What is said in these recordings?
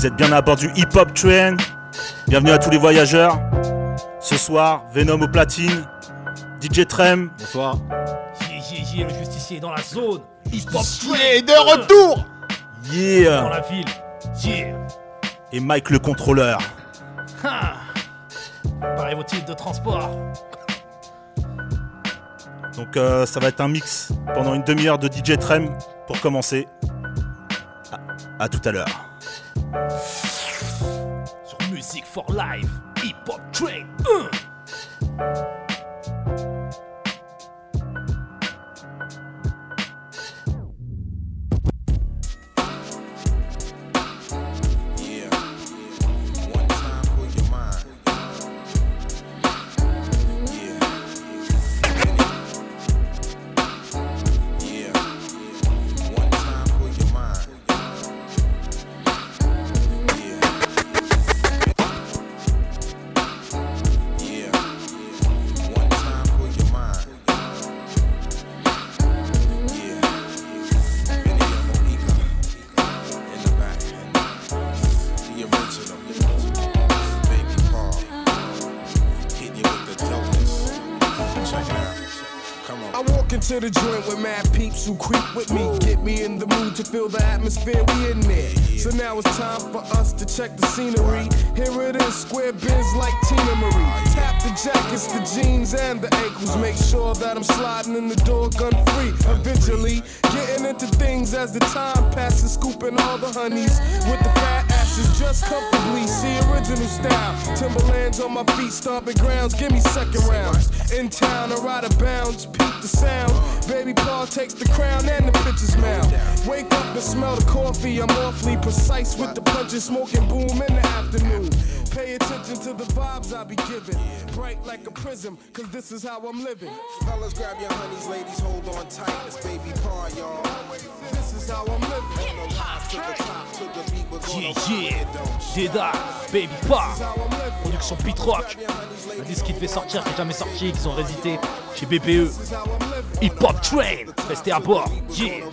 Vous êtes bien à bord du Hip Hop Train. Bienvenue à tous les voyageurs. Ce soir, Venom au platine. DJ Trem. Bonsoir. Yeah, yeah, yeah, le justicier est dans la zone. Hip Hop Et de retour dans Yeah. la ville. Yeah. Et Mike le contrôleur. Ha. Préparez vos titres de transport. Donc euh, ça va être un mix pendant une demi-heure de DJ Trem pour commencer. À, à tout à l'heure. Sur Music for Life, Hip Hop Train. 1. Come on. Walk into the joint with mad peeps who creep with me. Get me in the mood to feel the atmosphere we in there. So now it's time for us to check the scenery. Here it is, square bins like Teena Marie. Tap the jackets, the jeans, and the ankles. Make sure that I'm sliding in the door gun free. Eventually, getting into things as the time passes, scooping all the honeys with the fat just comfortably. See original style. Timberlands on my feet, stomping grounds. Give me second rounds. In town, or out of bounds, peep the sound. Baby Paul takes the crown and the pitcher's mouth. Wake up and smell the coffee. I'm awfully precise with the punches, smoking boom in the afternoon. Pay attention to the vibes I be giving. Bright like a prism, cause this is how I'm living. Fellas, grab your honeys, ladies, hold on tight. It's baby Paul, y'all. This is how I'm living. The rise to the top, to the Yeah, rock yeah. it, don't stop. Déda. Baby Pa. This is how I'm living. Production Pete Rock. Un disque qui devait sortir, qui est jamais sorti, qu'ils ont résité chez BPE. This is how I'm living. Hip Hop Train. Restez à bord. Yeah.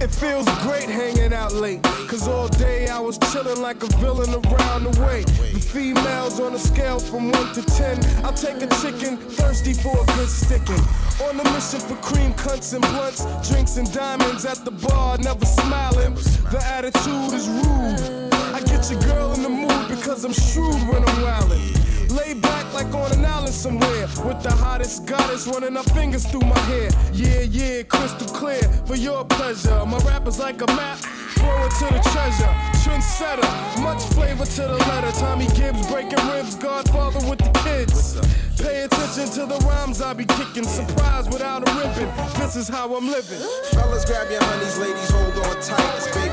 It feels great hanging out late. Cause all day I was chilling like a villain around the way. The females on a scale from 1 to 10. I'll take a chicken, thirsty for a good sticking. On a mission for cream cunts and blunts, drinks and diamonds at the bar, never smiling. The attitude is rude. I get your girl in the mood because I'm shrewd when I'm wildin'. Lay back like on an island somewhere with the hottest goddess running her fingers through my hair. Yeah, yeah, crystal clear for your pleasure. My rap is like a map, throw it to the treasure. Trendsetter, much flavor to the letter. Tommy Gibbs breaking ribs, Godfather with the kids. Pay attention to the rhymes I be kicking. Surprise without a ribbon. This is how I'm living. Fellas, grab your honeys, ladies, hold on tight. It's baby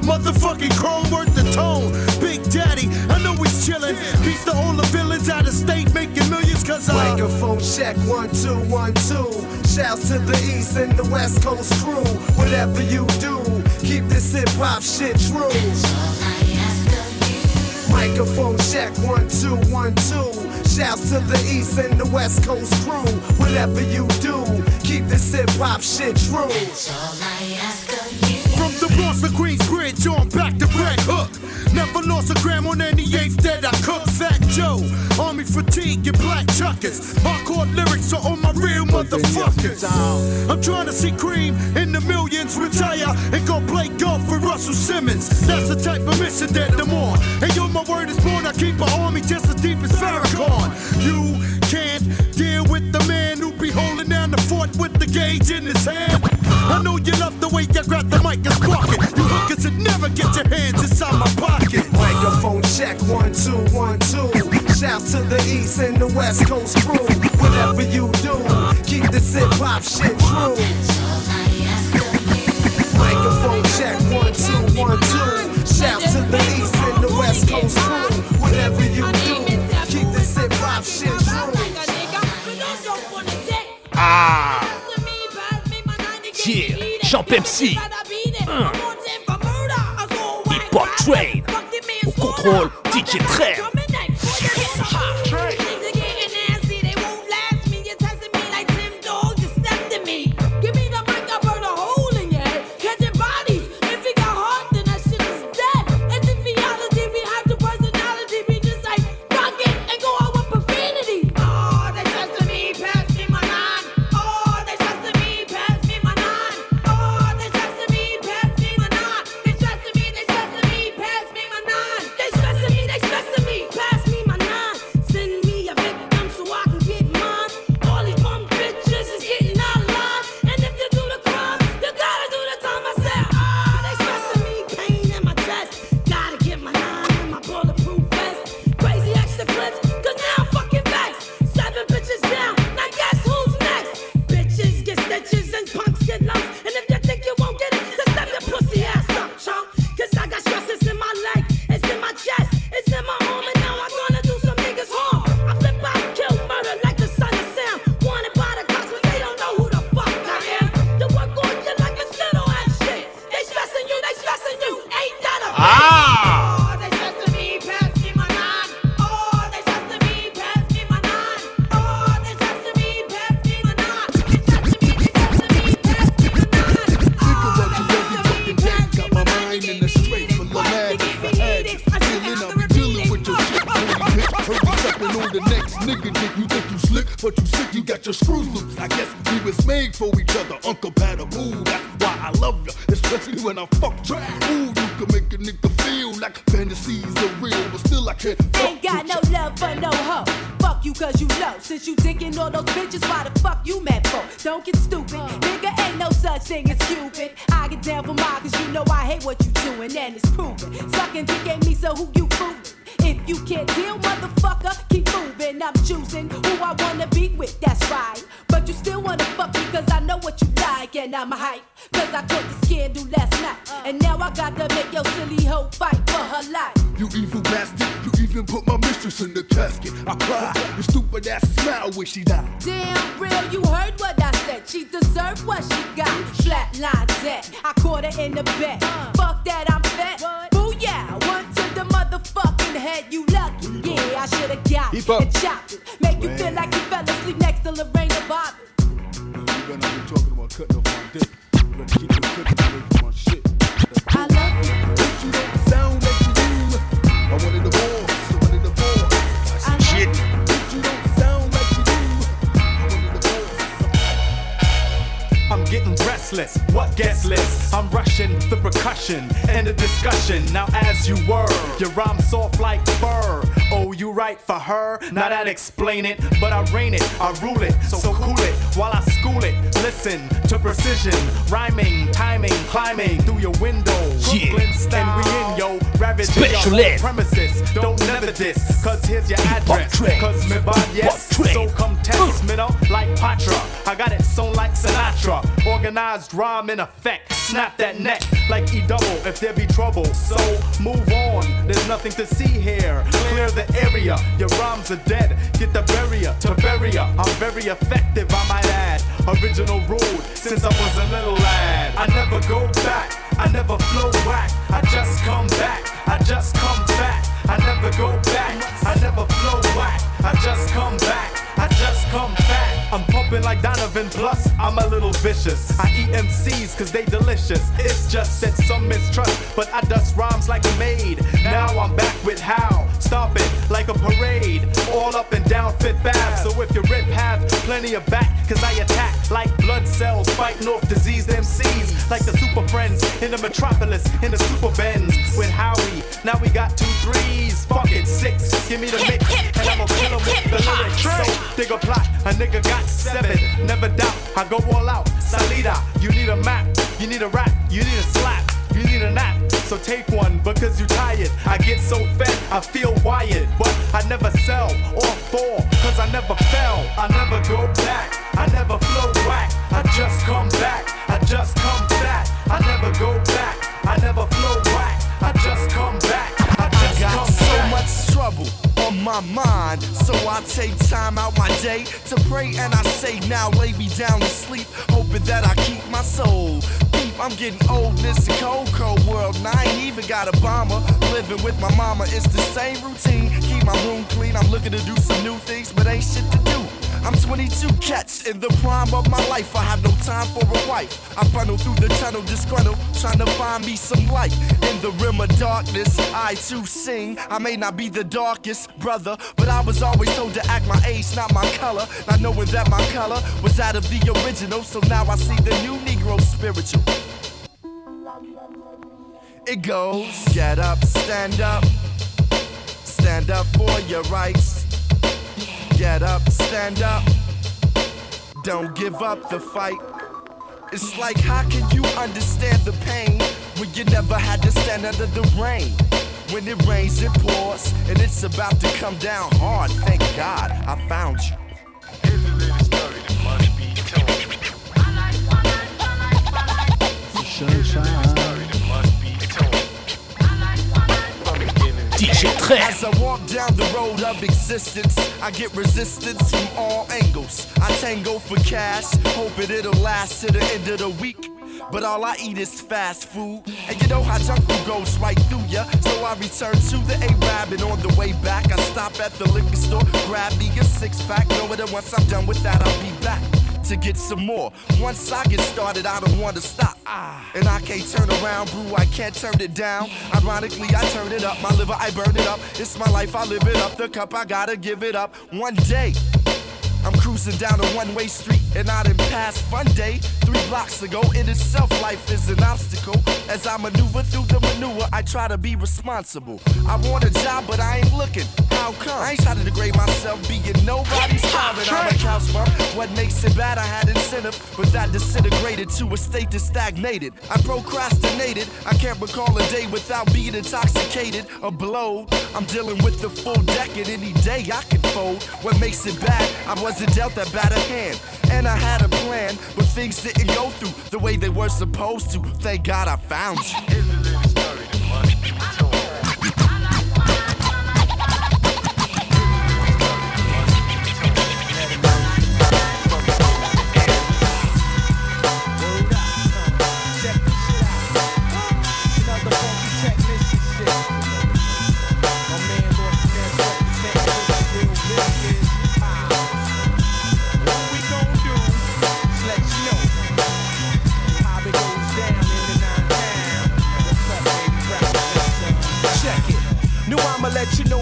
the motherfucking chrome worth the tone. Big Daddy, I know he's chillin'. Beats to all the villains out of state making millions cause I. Microphone check one two one two. Shouts to the east and the west coast crew. Whatever you do, keep this hip hop shit true. Microphone check one two one two. Shouts to the east and the west coast crew. Whatever you do, keep this hip hop shit true. From the Bronx to Queensbridge on back to Red Hook. Never lost a gram on any eighth that I cook. Fat Joe, Army fatigue and black chuckers. Hardcore lyrics are on my real motherfuckers. I'm trying to see cream in the millions retire and go play golf with Russell Simmons. That's the type of mission that I'm on. And yo, my word is born. I keep an army just as deep as Farrakhan. You can't deal with the man who be holding down the fort with the gauge in his hand. I know you love the way you grab the mic and spark it. You hookers should never get your hands inside my pocket. Microphone check one two one two. Shouts to the east and the west coast crew. Whatever you do, keep this hip hop shit true. Microphone check one two one two. Shout to the east and the west coast crew. Whatever you do, keep this hip hop shit true. Ah Jean Pepsi Hip Hop Train Au contrôle DJ Train Damn you heard what I said. She deserved what she got. Flatline dead. I caught her in the bed. Fuck that, I'm fat. Booyah, one to the motherfucking head. You lucky, yeah. I should've got Keep up. it and chopped it. Make you feel like you fell asleep next to Lorena Bobbitt. You better not be talking about cutting off my dick. You better keep your cookies What gets less? I'm rushing the percussion and the discussion. Now, as you were, your rhyme soft like fur. Oh, you right for her? Now that explain it, but I reign it, I rule it. So cool it while I school it. Listen to precision, rhyming, timing, climbing through your window. Brooklyn style. And we in, yo, ravaging your Specialist. premises. Don't never diss, cause here's your address. Cause me bad, yes. So come test uh. me, know, like Patra. I got it sewn like Sinatra. Organized rhyme in effect. Snap that neck like E double if there be trouble. So move on, there's nothing to see here. Clear the your rhymes are dead. Get the barrier to barrier. I'm very effective, I might add. Original rude since I was a little lad. I never go back, I never flow whack. I just come back, I just come back. I never go back, I never flow whack. I just come back, I just come back. I'm pumping like Donovan, plus I'm a little vicious. I eat MCs cause they delicious. It's just that some mistrust, but I dust rhymes like a maid. Now I'm back with how, stomping like a parade. All up and down Fifth Ave. So if you rip, have plenty of back, cause I attack like blood cells fighting off diseased MCs. Like the super friends in the metropolis, in the super Benz with Howie. Now we got two threes, fuck it, six. Give me the mix, and I'ma dig a plot, a nigga got seven. Never doubt, I go all out. Salida, you need a map, you need a rap, you need a slap. You need a nap, so take one because you're tired. I get so fed, I feel wired, but I never sell or fall, cause I never fell. I never go back, I never flow whack. I just come back, I just come back. I never go back, I never flow whack. I just come back, I just got come so back. much trouble on my mind. So I take time out my day to pray and I say, now lay me down to sleep, hoping that I keep my soul. Deep, I'm getting old, this cold, cold world. And I ain't even got a bomber. Living with my mama it's the same routine. Keep my room clean, I'm looking to do some new things, but ain't shit to do. I'm 22 cats in the prime of my life. I have no time for a wife. I funnel through the tunnel, disgruntled, trying to find me some light. In the rim of darkness, I too sing. I may not be the darkest brother, but I was always told to act my age, not my color. Not knowing that my color was that of the original, so now I see the new Negro spiritual. It goes, get up, stand up, stand up for your rights. Get up, stand up. Don't give up the fight. It's like, how can you understand the pain when you never had to stand under the rain? When it rains, it pours, and it's about to come down hard. Thank God I found you. Here's DJ. As I walk down the road of existence, I get resistance from all angles. I tango for cash, hoping it'll last to the end of the week. But all I eat is fast food. And you know how junk food goes right through ya. So I return to the A-Rab and on the way back, I stop at the liquor store, grab me a six pack. Know that once I'm done with that, I'll be back to get some more. Once I get started, I don't want to stop. And I can't turn around, brew, I can't turn it down. Ironically, I turn it up. My liver, I burn it up. It's my life, I live it up. The cup, I gotta give it up. One day. I'm cruising down a one-way street and I didn't pass fun day three blocks ago. In itself, life is an obstacle. As I maneuver through the manure, I try to be responsible. I want a job, but I ain't looking. How come? I ain't trying to degrade myself, being nobody's ah, child, and I'm a couch bump. What makes it bad? I had incentive, but that disintegrated to a state that stagnated. I procrastinated. I can't recall a day without being intoxicated or blowed. I'm dealing with the full deck, and any day I can fold. What makes it bad? I wasn't dealt that bad a hand, and I had a plan, but things didn't go through the way they were supposed to. Thank God I found you. That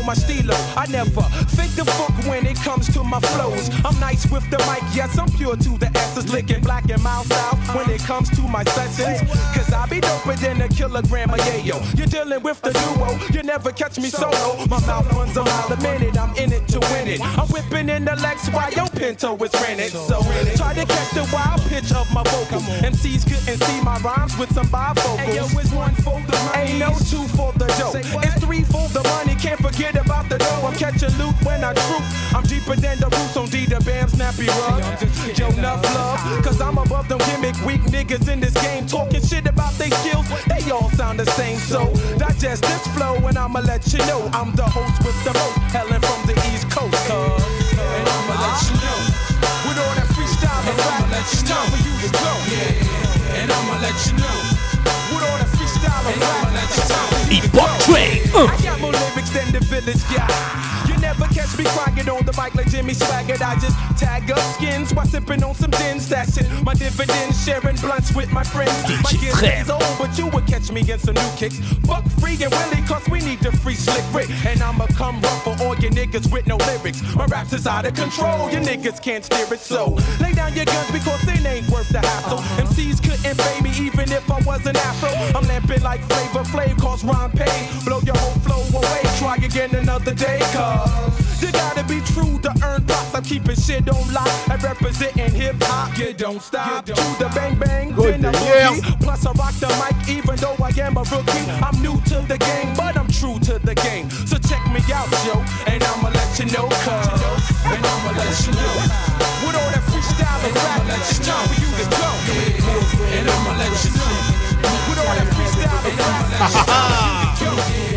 my stilo. I never fake the fuck when it comes to my flows. I'm nice with the mic, yes, I'm pure to the essence. Licking black and mild style when it comes to my sessions. Cause I be doper than a kilogram of yayo. You're dealing with the duo, you never catch me solo. My mouth runs a mile a minute, I'm in it to win it. I'm whipping in the Lex while your Pinto is rented. So try to catch the wild pitch of my vocal. MCs couldn't see my rhymes with some bifocals. Hey, yo, it's one for the money. Ain't no two for the dough. It's three for the money. Can't forget about the dough. I'm catching loot when I troop. I'm deeper than the roots on D the Bam Snappy Rug. Yo, enough love. Cause I'm above them gimmick weak niggas in this game. Talking shit about they skills. They all sound the same. So digest this flow and I'ma let you know. I'm the host with the most. Helen from the East Coast. Cause, and I'ma let you know. With all that freestyle and rap, it's time for you to go. Yeah, and I'ma let you know. With all that freestyle and rap, time for you. I got more lyrics than the village guy. Never catch me crying on the mic like Jimmy Swaggart. I just tag up skins while sipping on some gin, stashing my dividends, sharing blunts with my friends. My kids is old, but you would catch me in some new kicks. Buck free and Willie, cause we need the free slick Rick. And I'ma come rough for all your niggas with no lyrics. My raps is out of control, your niggas can't steer it. So lay down your guns because it ain't worth the hassle. MCs couldn't pay me even if I was an afro. I'm lamping like Flavor Flav, cause rhyme pay. Blow your whole flow away, try again another day, cause you gotta be true to earn props. I'm keeping shit on lock and representing hip hop. You don't stop. To the bang bang, then the boogie. Plus I rock the mic even though I am a rookie. I'm new to the game, but I'm true to the game. So check me out, yo, and I'ma let you know, cuz. And I'ma let you know. With all that freestyle and rap, it's time for you to go. And I'ma let you know. With all that freestyle and rap, it's time for you to go.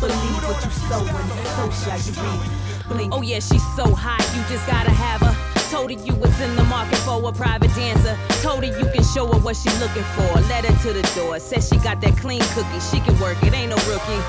Believe what you sow and so shall you reap. Blink. Oh yeah, she's so hot, you just gotta have her. Told her you was in the market for a private dancer. Told her you can show her what she looking for. Led her to the door. Said she got that clean cookie. She can work it, ain't no rookie.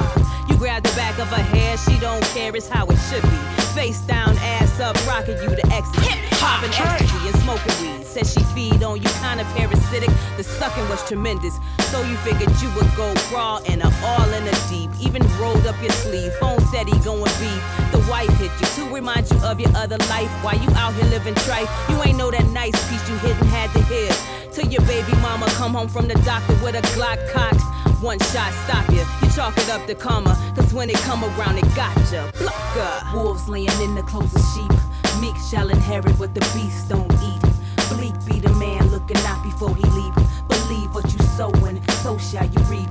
You grab the back of her hair, she don't care, it's how it should be. Face down, ass up, rocking you to ecstasy. Popping ecstasy and smoking weed. Said she feed on you, kinda parasitic. The sucking was tremendous. So you figured you would go crawl in her all in the deep. Even rolled up your sleeve. Phone said he going beef. The wife hit you to remind you of your other life. Why you out here living trife, you ain't know that nice piece you hit and had to hear. Till your baby mama come home from the doctor with a Glock cocked. One shot stop you. You chalk it up to karma. Cause when it come around, it gotcha. Plucker. Wolves laying in the clothes of sheep. Meek shall inherit what the beast don't eat. Bleak be the man looking out before he leap. Believe what you sowing, so shall you reap.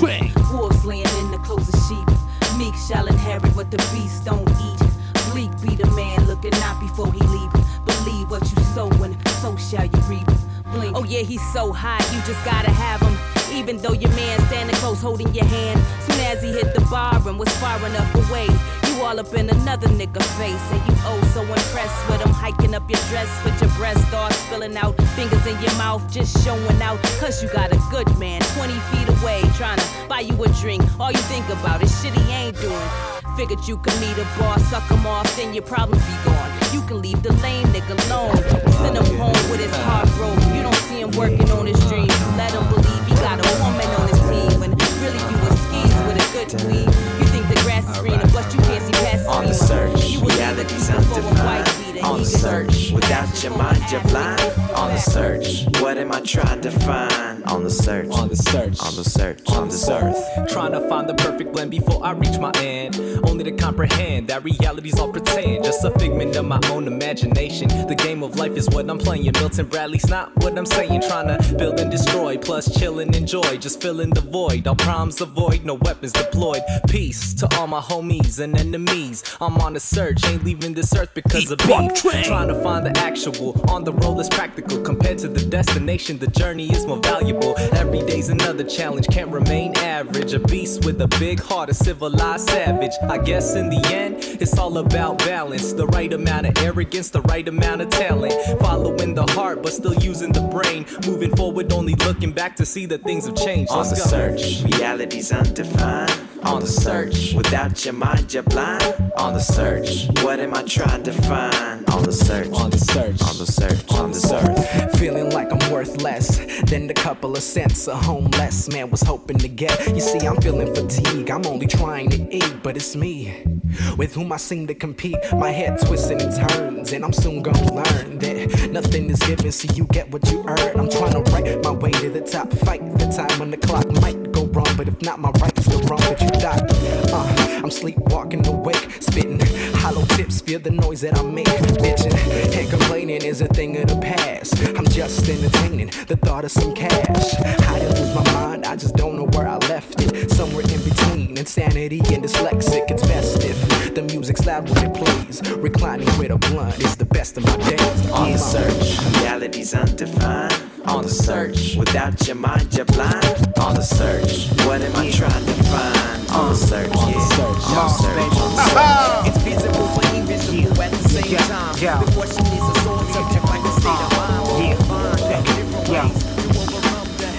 Blink. Wolves laying in the clothes of sheep. Meek shall inherit what the beast don't eat. Bleak be the man looking out before he leap. Believe what you sowing, so shall you reap. Blink. Oh yeah, he's so hot, you just gotta have him. Even though your man standing close holding your hand. Soon as he hit the bar and was far enough away, you all up in another nigga face. And you oh so impressed with him hiking up your dress with your breast all spilling out. Fingers in your mouth just showing out. Cause you got a good man 20 feet away trying to buy you a drink. All you think about is shit he ain't doing. Figured you could meet a boss, suck him off, then your problems be gone. You can leave the lame nigga alone. Send him home with his heart broke. You don't see him working on his dream. Got a woman on his team. When really you skis with a good. You think the grass is greener, but you can't see past On the search, reality's undefined. On the search, without your mind, you're blind. On the search, what am I trying to find? On the search, On the search. on the search, on this earth. Trying to find the perfect blend before I reach my end. Only to comprehend that reality's all pretend. Just a figment of my own imagination. The game of life is what I'm playing. Milton Bradley's not what I'm saying. Trying to build and destroy, plus chill and enjoy. Just filling the void. All problems avoid, no weapons deployed. Peace to all my homies and enemies. I'm on a search, ain't leaving this earth because of beef. Trying to find the actual. On the road is practical. Compared to the destination, the journey is more valuable. Every day's another challenge, can't remain average. A beast with a big heart, a civilized savage. I guess in the end, it's all about balance. The right amount of arrogance, the right amount of talent. Following the heart heart, but still using the brain. Moving forward, only looking back to see that things have changed. On Let's the go. search, reality's undefined. On the search, without your mind, you're blind. On the search, what am I trying to find? On the search, On the search. on the search, on the search. Feeling like I'm worth less than the couple of cents a homeless man was hoping to get. You see, I'm feeling fatigue. I'm only trying to eat, but it's me with whom I seem to compete. My head twisting and turns, and I'm soon gonna learn that nothing is given, so you get what you earn. I'm trying to write my way to the top, fight the time when the clock might but if not, my right right's the wrong that you got. Uh, I'm sleepwalking awake, spitting hollow tips, feel the noise that I make. Bitching and complaining is a thing of the past. I'm just entertaining the thought of some cash. I didn't lose my mind, I just don't know where I left it. Somewhere in between insanity and dyslexic. It's best if the music's loud when it plays. Reclining with a blunt is the best of my days. On the search, reality's undefined. On the search, without your mind, you're blind. On the search, what am I trying to find? On the search, yeah. On the search, on the search, the. It's visible for invisible at the same time. The question is a sore subject like a state of mind. Yeah. different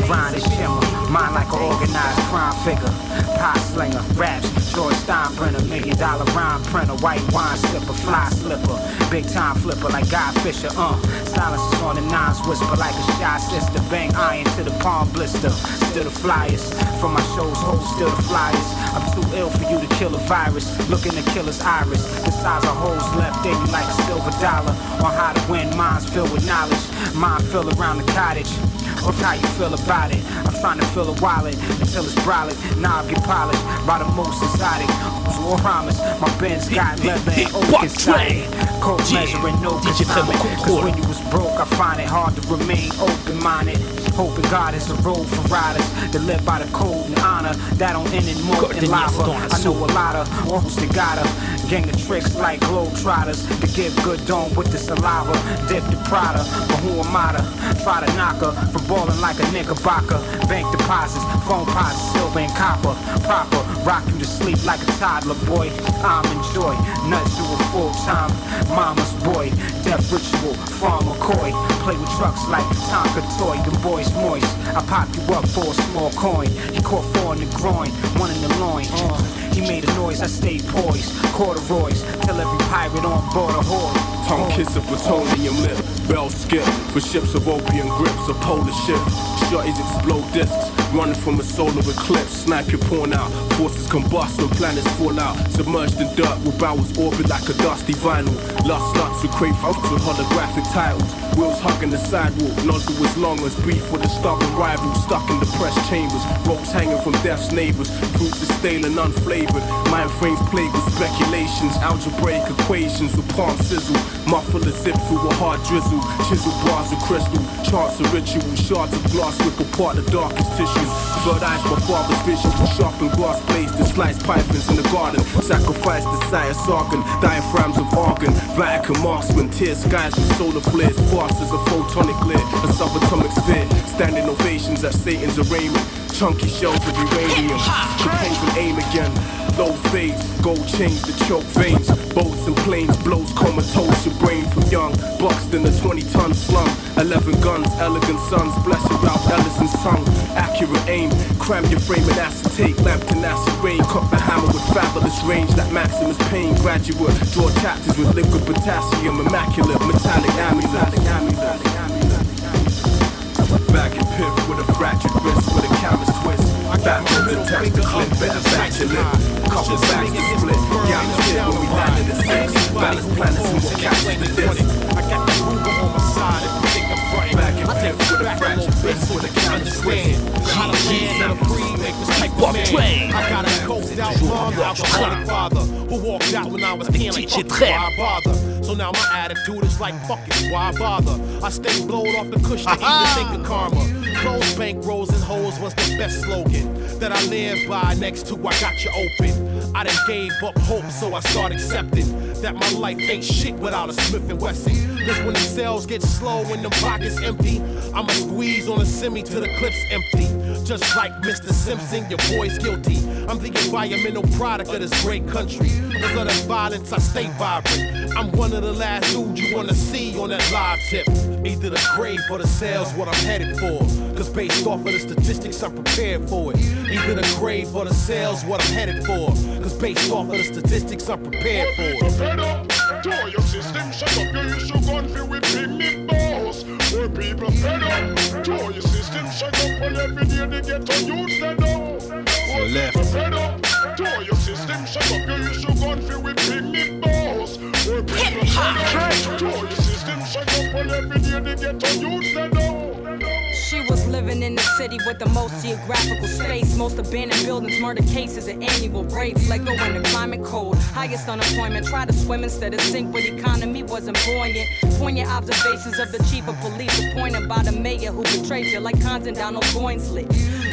ways to overcome the Mind like an organized crime figure. Pie slinger, raps, George Steinbrenner, million dollar rhyme printer, white wine sipper, fly slipper, big time flipper like Guy Fisher, uh. Silences on the nines, whisper like a shy sister, bang iron to the palm blister. Still the flyers, from my shows, hold still the flyers. I'm too ill for you to kill a virus, looking to kill his iris. The size of holes left in you like a silver dollar. On how to win, minds filled with knowledge, mind filled around the cottage. What's how you feel about it? I'm trying to fill a wallet until it's brolic. Knob get polished by the most exotic. War promise, my Benz got leather and oak inside. Cold measuring, no consignment. Cause when you was broke, I find it hard to remain open-minded. Hoping God is a road for riders that live by the code and honor. That don't end in more than lava. I know a lot of wolves that got a gang of tricks like globetrotters to give good dome with the saliva. Dip the Prada, but who am I to try to knock her from balling like a knickerbocker? Bank deposits, phone pots, silver and copper. Proper, rock you to sleep like a toddler, boy. I'm enjoy, nuts you a full time. Mama's boy, death ritual, farm McCoy. Play with trucks like Tonka toy, them boys moist. I pop you up for a small coin. He caught four in the groin, one in the loin. Uh, he made a noise, I stayed poised. Corduroys, tell every pirate on board a whore. Tongue kiss a plutonium lip, bell skip for ships of opium grips, a polar shift. Shorties explode discs, running from a solar eclipse. Snipe your pawn out, forces combust when planets fall out. Submerged in dirt, with bowels orbit like a dusty vinyl. Lost sluts who crave out to holographic titles. Wheels hugging the sidewalk, nozzle as long as beef with a stubborn rival. Stuck in depressed chambers, ropes hanging from death's neighbors. Fruits are stale and unflavored. Mind frames plagued with speculations, algebraic equations with palm sizzle. Muffle a zip through a hard drizzle. Chisel bars of crystal, charts of ritual. Shards of glass rip apart the darkest tissues. Blood eyes, my father's vision. Sharpened glass blades to slice pythons in the garden. Sacrifice the sire sargon, diaphragms of argon. Vatican marksman, tear skies with solar flares. Fast as a photonic glare, a subatomic sphere. Standing ovations at Satan's arraignment. Chunky shells of uranium. Propose and aim again. Low fades, gold chains that choke veins. Boats and planes, blows comatose your brain from young. Boxed in a 20 ton slum. 11 guns, elegant sons, blessed Ralph Ellison's tongue. Accurate aim, cram your frame in acetate. Lamp to acid rain, cut the hammer with fabulous range. That Maximus Pain graduate. Draw chapters with liquid potassium, immaculate metallic amulet. Back and piff with a fractured wrist, with a camera's twist. Back the test, the clip, better batch your lip. Couple backs to split. Gallons hit when we landed at six. Balance planets and we'll catch the disc. Frightened. I take piff with a back a fractured little bit wrist, so with a you camera's twist. how to land in a free make this type of man. I got a coked out mom, alcoholic father who walked out when I was ten like fuck why bother? So now my attitude is like fuck it, why bother? I stay blowed off the cushion to even think of karma. Close bank rolls and hoes was the best slogan that I live by. Next to I got you open. I done gave up hope, so I start accepting that my life ain't shit without a Smith and Wesson. Cause when the sales get slow and the pockets empty, I'ma squeeze on a semi till the clip's empty. Just like Mr. Simpson, your boy's guilty. I'm the environmental product of this great country. Cause of the violence, I stay vibrant. I'm one of the last dudes you wanna see on that live tip. Either the grave or the sales, what I'm headed for. Cause based off of the statistics, I'm prepared for it. Either the grave or the sales, what I'm headed for. Cause based off of the statistics, I'm prepared for it. Up, your system, shut up your gun feel with balls. Where people fed up, to your system, shut up, well every day they get to use them up. Where left. people fed up, to your system, shut up your issue, gun feel with picnic balls. Where people fed up, to your system, shut up, well every day they get to use them up. In the city with the most geographical space, most abandoned buildings, murder cases, and annual rapes. Let go the climate cold, highest unemployment. Try to swim instead of sink the economy wasn't buoyant. Poignant observations of the chief of police, appointed by the mayor who betrayed you like Compton down on Boynslit.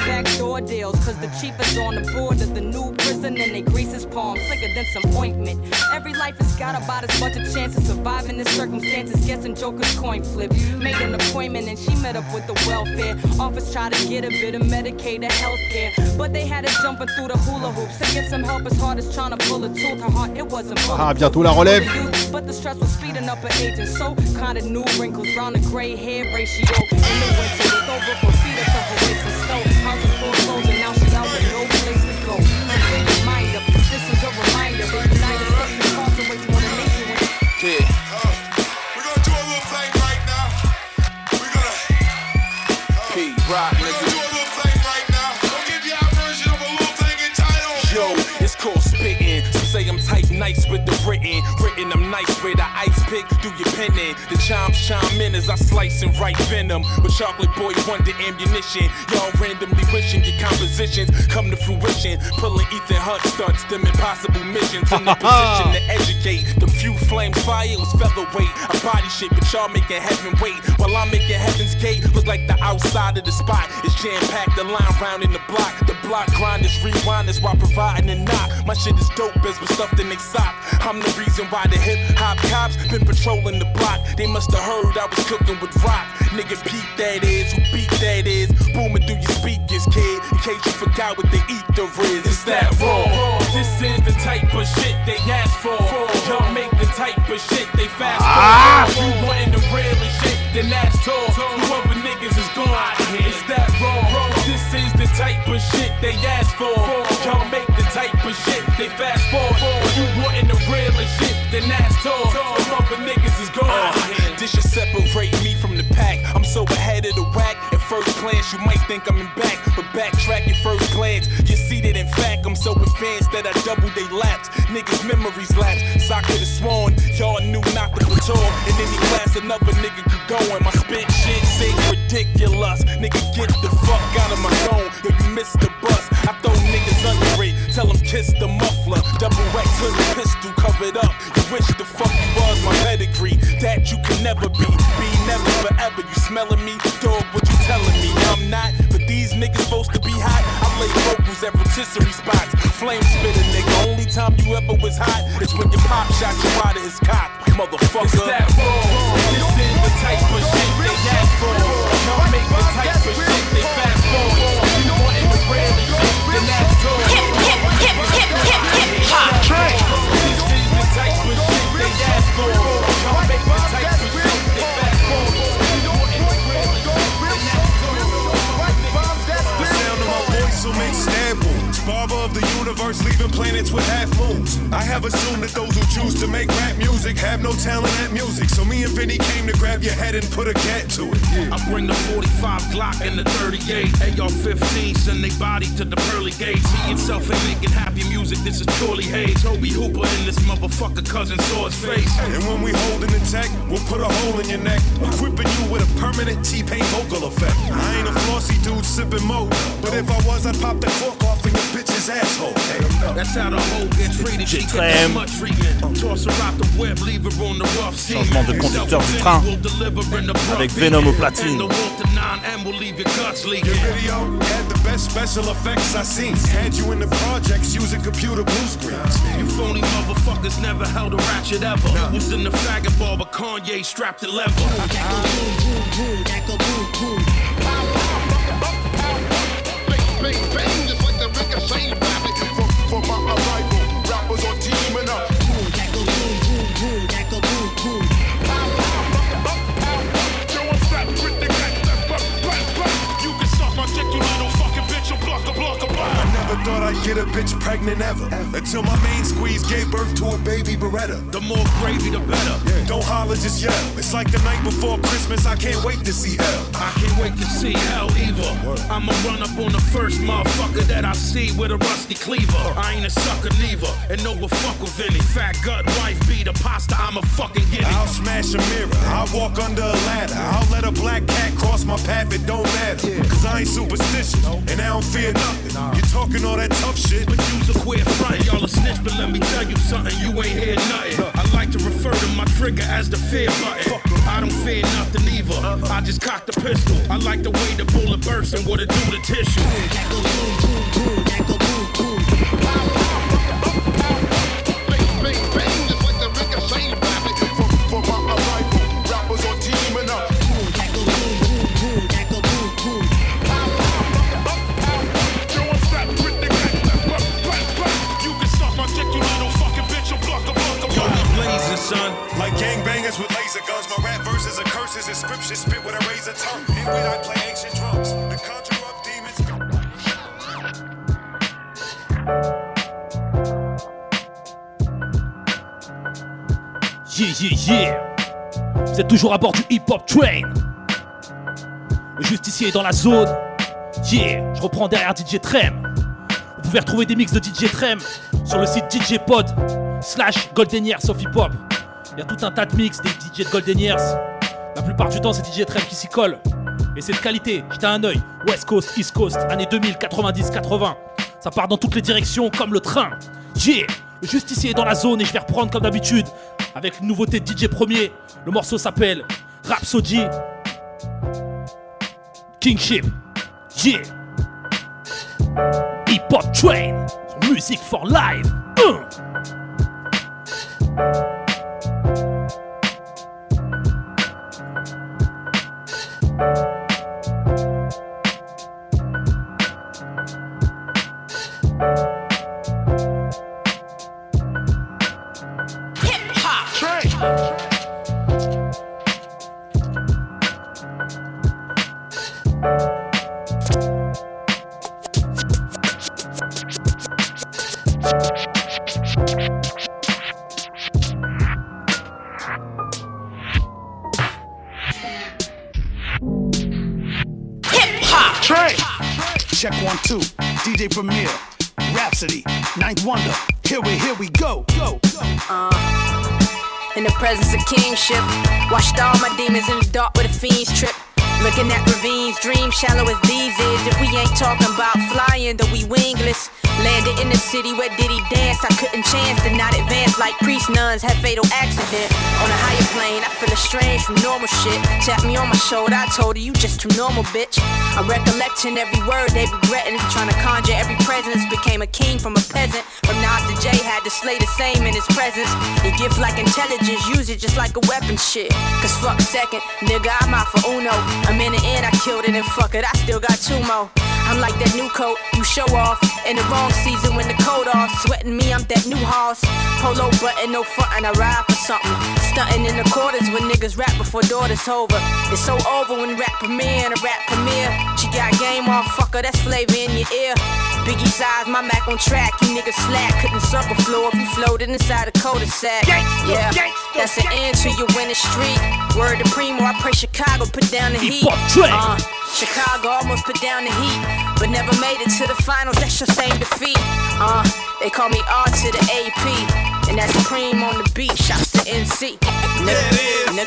Backdoor deals, cause the chief is on the board of the new prison and they grease his palms slicker than some ointment. Every life has got about as much a chance of surviving the circumstances. Guessing Joker's coin flip. Made an appointment and she met up with the welfare. Office tried to get a bit of Medicaid or health care. But they had her jumping through the hula hoops. To get some help as hard as trying to pull a tooth. Her heart, it wasn't Ah, bientôt la relève. But the stress was speeding up her age and so kinda new wrinkles round the gray hair ratio. In the winter, with over for feet up her waist and. Nice with the written. Written, I'm nice with the ice pick. Do your penning. The chimes chime in as I slice and write venom. With chocolate boy wonder ammunition. Y'all randomly wishing your compositions come to fruition. Pulling Ethan Hunt starts them impossible missions. In the position to educate. The few flame fire was featherweight. I body shit, but y'all making heaven wait. While I'm making heaven's gate look like the outside of the spot. It's jam packed, the line round in the block. The block grinders, rewinders while providing a knock. My shit is dope as was stuff that they sock. I'm the reason why the hip hop cops been patrolling the block. They must have heard I was cooking with rock. Nigga, Pete that is, who beat that is. Booming through your speakers, kid. In case you forgot what the ether is, it's that raw. This is the type of shit they ask for. Y'all make the type of shit they fast Ah! for. You wanting the realest shit, then that's tall. You other niggas is gone. It's that raw. This is the type of shit they ask for. Y'all make the type of shit they fast forward. Tall. You other niggas is gone. Uh. This should separate me from the pack. I'm so ahead of the whack. At first glance, you might think I'm in back, but backtrack at first glance, you see that in fact I'm so advanced that I double they laps. Niggas' memories lapse. So I could've sworn y'all knew not to tour. In any class, another nigga could go in. My spit shit sick, ridiculous. Nigga, get the fuck out of my zone. If you miss the bus, I throw niggas under it. Tell them kiss the muffler. Double X hood pistol covered up. You wish That you can never be. Be never forever. You smelling me? Dog, what you telling me? I'm not. But these niggas supposed to be hot. I lay vocals at rotisserie spots. Flame spitter, nigga. Only time you ever was hot is when your pop shot you out of his cock. Motherfucker. It's that planets with half moons. I have assumed that those who choose to make rap music have no talent at music. So me and Vinny came to grab your head and put a cat to it. I bring the 45 Glock and the 38. AR-15, send they body to the pearly gates. He himself ain't making happy music, this is purely hate. Tobe Hooper in this motherfucker cousin saw his face. And when we holding the tech, we'll put a hole in your neck, equipping you with a permanent T-Pain vocal effect. I ain't a flossy dude sipping mo, but if I was, I'd pop the cork off in your bitch's asshole. That's how the hoe gets treated. She get that much treatment. Toss her out the web, leave her on the rough sea. Changement de conducteur du train avec Venom au platine. Your video had the best special effects I seen. Had you in the projects using computer blue screens. You phony motherfuckers never held a ratchet ever. Was in the faggot ball, but Kanye strapped the lever. Bang, get a bitch pregnant ever. Until my main squeeze gave birth to a baby Beretta. The more gravy, the better. Don't holler, just yell. It's like the night before Christmas, I can't wait to see hell. I can't wait to see hell either. I'ma run up on the first motherfucker that I see with a rusty cleaver. I ain't a sucker neither, and no will fuck with any fat gut wife be the pasta. I'ma fucking get it. I'll smash a mirror. I'll walk under a ladder. I'll let a black cat cross my path. It don't matter. Cause I ain't superstitious. And I don't fear nothing. You're talking all that tough shit. But you's a queer front, y'all a snitch, but let me tell you something, you ain't hear nothing. I like to refer to my trigger as the fear button. I don't fear nothing either. I just cock the pistol. I like the way the bullet bursts and what it do to tissue. Scriptures spit with a razor I play ancient drums. The demons. Yeah, yeah, yeah. Vous êtes toujours à bord du Hip Hop Train. Le justicier est dans la zone. Yeah, je reprends derrière DJ Trem. Vous pouvez retrouver des mix de DJ Trem sur le site DJ Pod slash Golden Years of Hip Hop. Il y a tout un tas de mix des DJ de Golden Years. La plupart du temps, c'est DJ Trem qui s'y colle. Et c'est de qualité, jetez un œil. West Coast, East Coast, années 2000, 90, 80. Ça part dans toutes les directions comme le train. Yeah, le justicier est dans la zone et je vais reprendre comme d'habitude avec une nouveauté de DJ Premier. Le morceau s'appelle Rhapsody Kingship. Yeah. Hip Hop Train. Music for life. All my demons in the dark with a fiend's trip. Looking at ravines, dream shallow as these is. If we ain't talking about flying, though we wingless. Landed in the city where did he dance? I couldn't chance to not advance like priest nuns had fatal accident. I feel estranged from normal shit. Tap me on my shoulder, I told her you just too normal, bitch. I'm recollecting every word they regretting. Trying to conjure every presence. Became a king from a peasant. From Nas to Jay, had to slay the same in his presence. Your gift like intelligence, use it just like a weapon shit. Cause fuck second, nigga, I'm out for Uno. A minute in, I killed it and fuck it, I still got two more. I'm like that new coat you show off in the wrong season when the coat off. Sweating me, I'm that new hoss. Polo button, no front, and I ride for something. Stunting in the quarters when niggas rap before daughters over. It's so over when rap premiere and a rap premiere. She got game off, fucker, that's flavor in your ear. Biggie size, my Mac on track. You niggas slack, couldn't circle floor if you floated inside a cul-de-sac. Yeah, that's the end to your winning streak. Word to Primo, I pray Chicago put down the heat. Uh, Chicago almost put down the heat, but never made it to the finals. That's your same defeat. Uh, they call me R to the AP, and that's Preem on the beat. Shouts to NC. Nigga,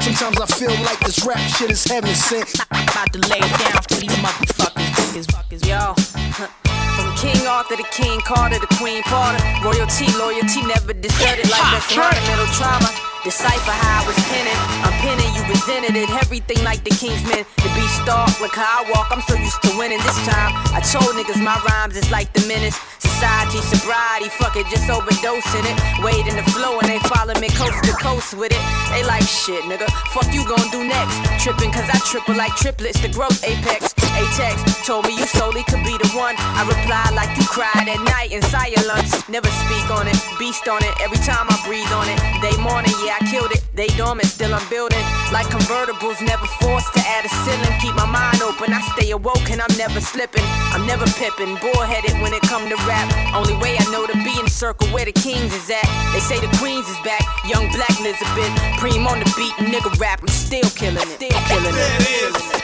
Sometimes I feel like this rap shit is heaven sent. About to lay it down for these motherfuckers. Fuckers, fuckers, yo. From King Arthur to King Carter to Queen Porter. Royalty, loyalty never deserted like that's mental trauma. Decipher how I was pinning. I'm pinning, you resented it. Everything like the Kingsman. The beast stalk, look how I walk. I'm so used to winning this time. I told niggas my rhymes is like the menace. Society, sobriety, fuck it, just overdosing it. Wade in the flow and they follow me coast to coast with it. They like shit, nigga. Fuck you gon' do next. Tripping cause I triple like triplets, the growth apex. Atex told me you solely could be the one. I reply like you cried at night in silence. Never speak on it, beast on it. Every time I breathe on it, they morning, yeah, I killed it. They dormant, still I'm building. Like convertibles, never forced to add a ceiling. Keep my mind open, I stay awoke and I'm never slipping. I'm never pipping, bullheaded when it come to rap. Only way I know to be in circle where the kings is at. They say the queens is back, young black Elizabeth. Preem on the beat, nigga rap, I'm still killing it. Still killing it.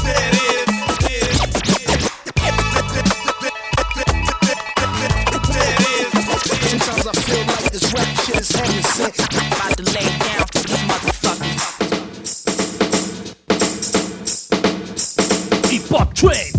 Sometimes sent. About to lay motherfuckers.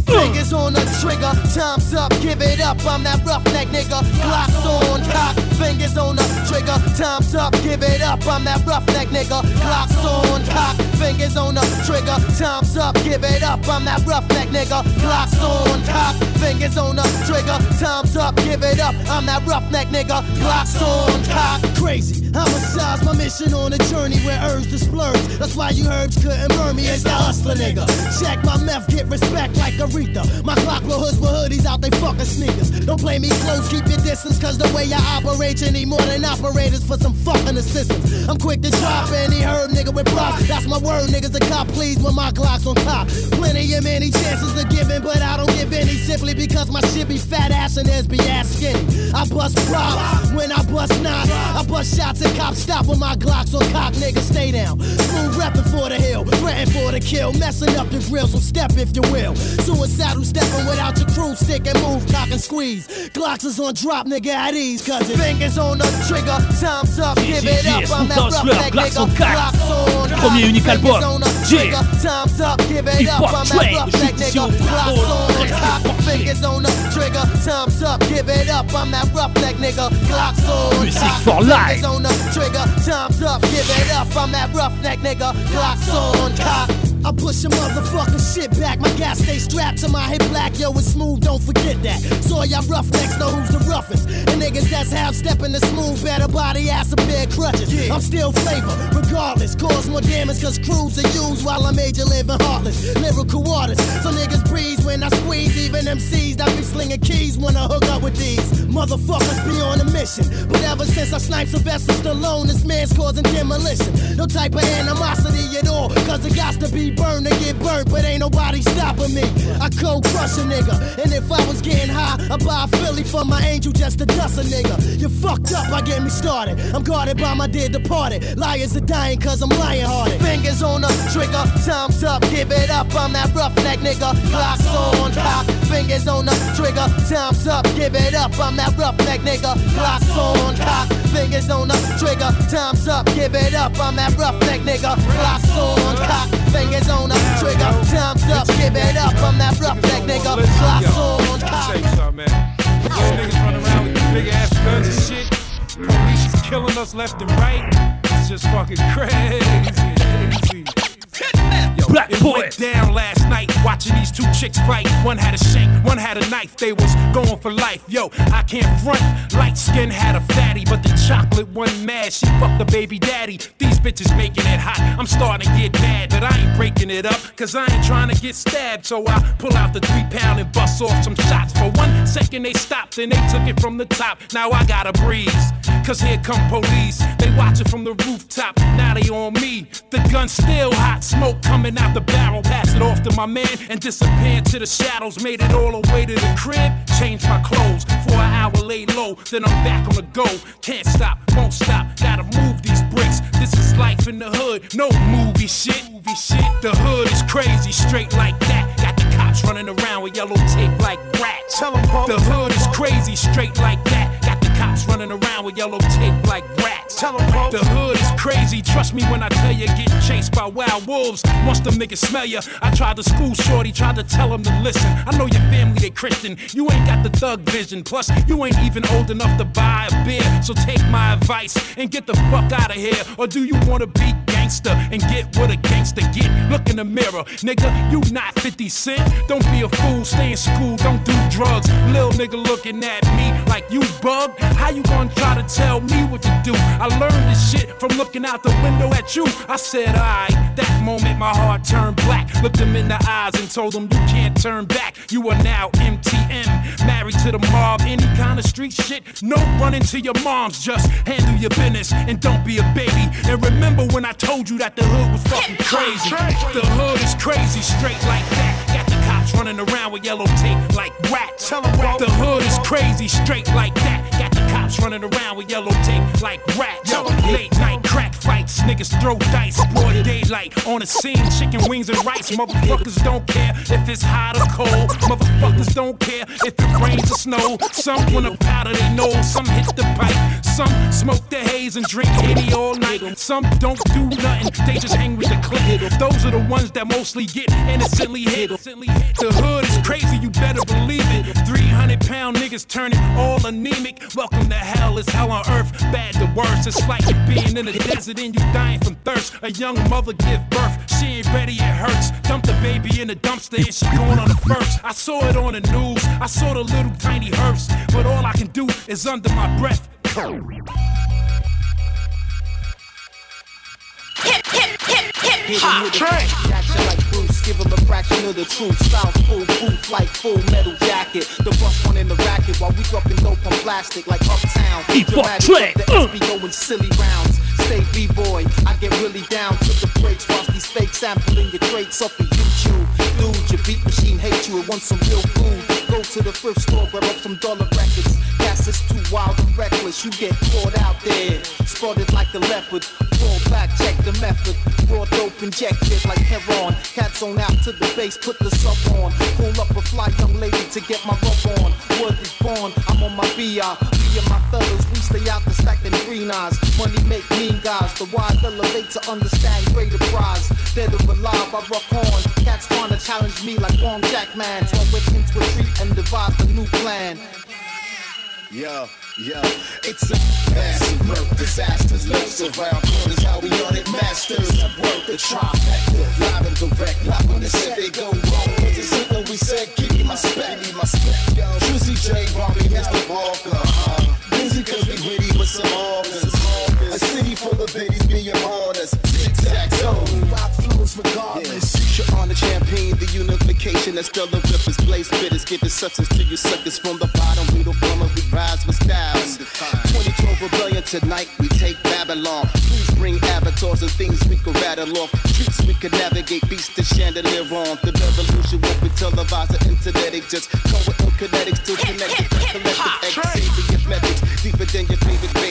Fingers on the trigger, time's up, give it up. I'm that roughneck nigga. Glocks on cock, fingers on the trigger, time's up, give it up. I'm that roughneck nigga. Glocks on cock, fingers on the trigger, time's up, give it up. I'm that roughneck nigga. Glocks on cock, fingers on the trigger, time's up, give it up. I'm that roughneck nigga. Glocks on cock. Crazy, homicide's my mission on a journey where herbs to splurge. That's why you herbs couldn't burn me as the hustler nigga. Check my meth, get respect like Aretha. My clock blow hoods with hoodies out, they fucking sneakers. Don't play me close, keep your distance, cause the way I operate, you need more than operators for some fucking assistance. I'm quick to drop any herb nigga with props. That's my word, niggas. a cop please when my Glock's on top. Plenty of many chances to give in, but I don't give any simply because my shit be fat ass and theirs be ass skinny. I bust props when I bust knots. I bust shots and cops stop when my Glock's on cock, nigga. Stay down. Smooth reppin' for the hill, threatin' for the kill, messing up the grill, so step if you will. Suicidal stepping without your crew stick and move, cock and squeeze. Glocks is on drop, nigga, at ease, cause it Fingers on the trigger, time's up, give it up. I'm that Spontaneous roughneck nigga. Glocks on Premier cock, unique album. on the trigger, Time's up, give it up. I'm that Train, roughneck Justice nigga. Glocks on cock, fingers on the trigger, time's up, give it up. I'm that roughneck nigga. Glocks on cock, for life. fingers on the trigger, time's up, give it up. I'm that roughneck nigga. Glocks on cock. I push your motherfucking shit back. My gas stay strapped to my hip black. Yo, it's smooth, don't forget that. So y'all roughnecks know who's the roughest. And niggas that's half stepping the smooth, better body ass a pair of crutches. I'm still flavor, regardless. Cause more damage, cause crews are used while I'm major living heartless. Lyrical artist. So niggas breeze when I squeeze. Even MCs that be slinging keys when I hook up with these. Motherfuckers be on a mission. But ever since I sniped Sylvester Stallone, this man's causing demolition. No type of animosity at all. Cause it got to be burned to get burnt, but ain't nobody stopping me. I cold crush a nigga. And if I was getting high, I'd buy a Philly for my angel just to dust a nigga. You fucked up, I get me started. I'm guarded by my dead departed. Liars are dying cause I'm lying hearted. Fingers on the trigger, time's up, give it up. I'm that roughneck nigga. Glocks on cock, fingers on the trigger, time's up, give it up. I'm that roughneck nigga. Glocks on cock, fingers on the trigger, time's up, give it up. I'm that roughneck nigga. Glocks on cock, fingers on the trigger, time's up, give it up. I'm that roughneck nigga. Glocks on cock. Niggas around with big ass guns and shit. Police is killing us left and right. It's just fucking crazy. Black it boy. went down last night watching these two chicks fight. One had a shank, one had a knife. They was going for life. Yo, I can't front. Light skin had a fatty, but the chocolate one mad. She fucked the baby daddy. These bitches making it hot. I'm starting to get mad, but I ain't breaking it up. Cause I ain't trying to get stabbed. So I pull out the three pound and bust off some shots. For one second they stopped and they took it from the top. Now I gotta breeze. Cause here come police. They watch it from the rooftop. Now they on me. The gun still hot. Smoke coming out the barrel. Pass it off to my man and disappear into the shadows. Made it all the way to the crib. Changed my clothes. For an hour lay low. Then I'm back on the go. Can't stop, won't stop. Gotta move these bricks. This is life in the hood. No movie shit. Movie shit. The hood is crazy. Straight like that. Got the cops running around with yellow tape like rats. The hood is crazy. Straight like that. Cops running around with yellow tape like rats. Tell them, the hood is crazy, trust me when I tell you, get chased by wild wolves. Once them niggas smell ya, I tried to school shorty, tried to tell him to listen. I know your family, they Christian, you ain't got the thug vision. Plus, you ain't even old enough to buy a beer. So take my advice and get the fuck out of here. Or do you wanna be and get what a gangster get? Look in the mirror, nigga, you not 50 Cent. Don't be a fool, stay in school, don't do drugs. Lil nigga looking at me like you bug. How you gonna try to tell me what to do? I learned this shit from looking out the window at you. I said, alright. That moment, my heart turned black. Looked him in the eyes and told him, You can't turn back. You are now MTM, married to the mob. Any kind of street shit, no running to your mom's. Just handle your business and don't be a baby. And remember when I told you that the hood was fucking crazy. The hood is crazy, straight like that. Got the cops running around with yellow tape like rats. Tell them the hood is crazy, straight like that. Cops running around with yellow tape like rats. Yo, Late night crack fights, niggas throw dice, broad daylight on the scene, chicken wings and rice. Motherfuckers don't care if it's hot or cold. Motherfuckers don't care if it rains or snow. Some wanna powder their nose, some hit the pipe, some smoke the haze and drink Henny all night. Some don't do nothing, they just hang with the clique. Those are the ones that mostly get innocently hit. The hood is crazy, you better believe it. 300 pound niggas turning all anemic. Welcome to hell, is hell on earth. Bad the worst, it's like you being in the desert and you dying from thirst. A young mother give birth, she ain't ready, it hurts. Dump the baby in the dumpster and she going on the first. I saw it on the news, I saw the little tiny hearse. But all I can do is under my breath. Hip, hip, hip, hip, hop. Action of the truth. Style full booth like full metal jacket. The bust one in the racket while we dropping dope on plastic like uptown. Hop Dramatic, track, the SB going silly rounds. Stay B-boy, I get really down to the breaks. Whilst these fake sampling your traits off of YouTube. Your beat machine hates you, it wants some real food. Go to the thrift store, grab up some dollar records. Gas is too wild and reckless, you get caught out there. Spotted like a leopard, fall back, check the method. Raw dope injected like heroin. Cats on out to the base, put the sub on. Pull up a fly young lady to get my rub on. Word is born, I'm on my BR. Me and my fellas, we stay out the stack and green eyes. Money make mean guys. The wide elevate to understand greater prize. Dead or alive, I rock on. Cats wanna challenge me like Wong Jackman. So I went into a retreat and devised a new plan. Yo, yo, it's a massive work, disasters, lurks around corners, how we on it, masters. That work, the trifecta, live and direct, live when they said they go wrong. But the signal we said, give me my spec, give me my spec, yo. Juicy J, Bobby, Mr. Walker, uh, busy cause we witty with some organs. A city full of biddies being honest, tic-tac-toe. Rock flows regardless. Shit on the champagne, the unification that still the rippers, blaze bitters, giving substance to you suckers from the bottom. We don't plumber, we rise with styles. 2012 rebellion tonight, we take Babylon. Please bring avatars and things we can rattle off. Streets we can navigate, beats the chandelier on. The revolution won't be televised or internet, it just come with kinetics to connect the collective Xavier methods. Deeper than your favorite radio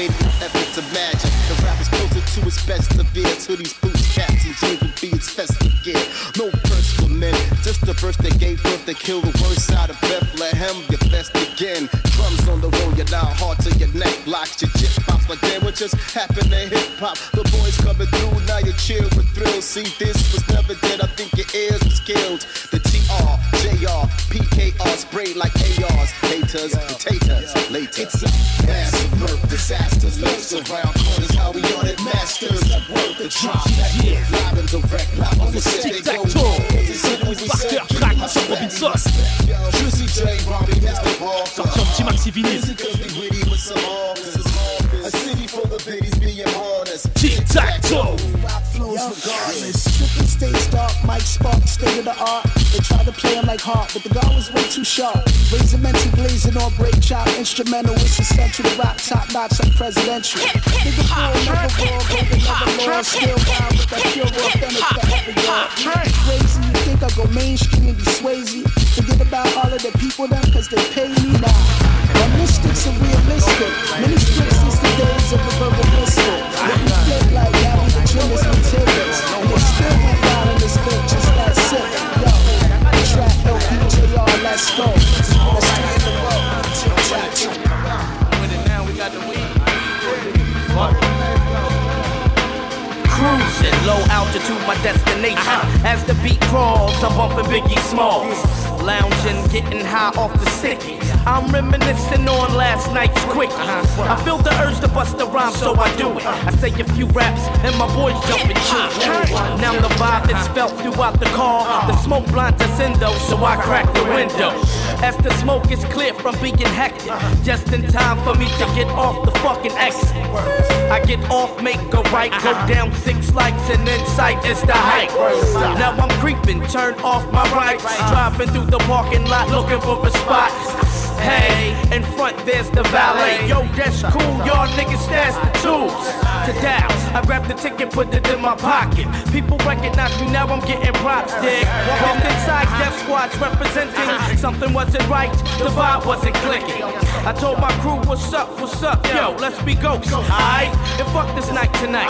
stadium efforts imagine. The rap is closer to its best of year, to these boots, caps, and jingle beats, festive gear. No verse for men, just the verse that gave birth to kill the worst out of Bethlehem. You're best again. Drums on the road, you're now hard to your neck, blocks your. But what just happened to hip hop? The boys coming through, now you chill with thrills. See, this was never dead, I think your ears was killed. The TR, JR, PKR sprayed like ARs, haters, potatoes, later. It's a massive murk, disasters, lurks around corners, how we on it, masters. That work, the drop, that yeah. live and direct, live on the set, they go. Facteur, crack, Sam Robinson. Juicy J, Bobby, Mr. Walker. Sorti un petit maxi vinyle. Ladies being honest. Tic tac toe. regardless. Stripping stage dark, Mike Spark, state of the art. They try to play him like hard, but the guy was way too sharp. Razor mental blazing on break chop, instrumental, it's essential to rock top notch like presidential. Nigga fool, never raw, golden never law, still wild with that pure authentic for every yard. Crazy, you think I go mainstream and be Swayze? Forget about all of the people them, cause they pay me now. My mystics are realistic. Many scripts is a pistol. What you like, be the trimmest materials. And still this just that sick. Yo, let's go. Let's in the Cruising low altitude, my destination. Uh-huh. As the beat crawls, I'm bumping Biggie Smalls. Lounging, getting high off the sickies I'm reminiscing on last night's quick. I feel the urge to bust the rhyme, so I do it. I say a few raps, and my boys jump jumping cheap. Now the vibe is felt throughout the car. The smoke blinds us in though, so I crack the window. As the smoke is clear from being hectic, just in time for me to get off the fucking exit. I get off, make a right, go down six lights, and then sight is the height. Now I'm creeping, turn off my rights, driving through the parking lot looking for a spot. Hey, in front there's the valet. Yo, that's cool. Y'all niggas stash the tools to douse. I grab the ticket, put it in my pocket. People recognize me now. I'm getting props, dig. Walked inside, Def Squad's representing. Something wasn't right. The vibe wasn't clicking. I told my crew, what's up, what's up, yo, let's be ghosts, alright? And fuck this night tonight.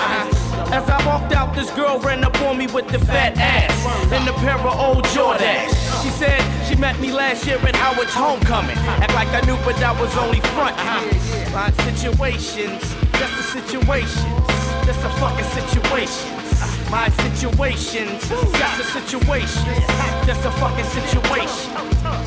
As I walked out, this girl ran up on me with the fat ass and a pair of old Jordans. She said she met me last year at Howard's homecoming. Act like I knew, but I was only front. My situations, just the situations, just a fucking situation. My situations, just a situation, just a fucking situation.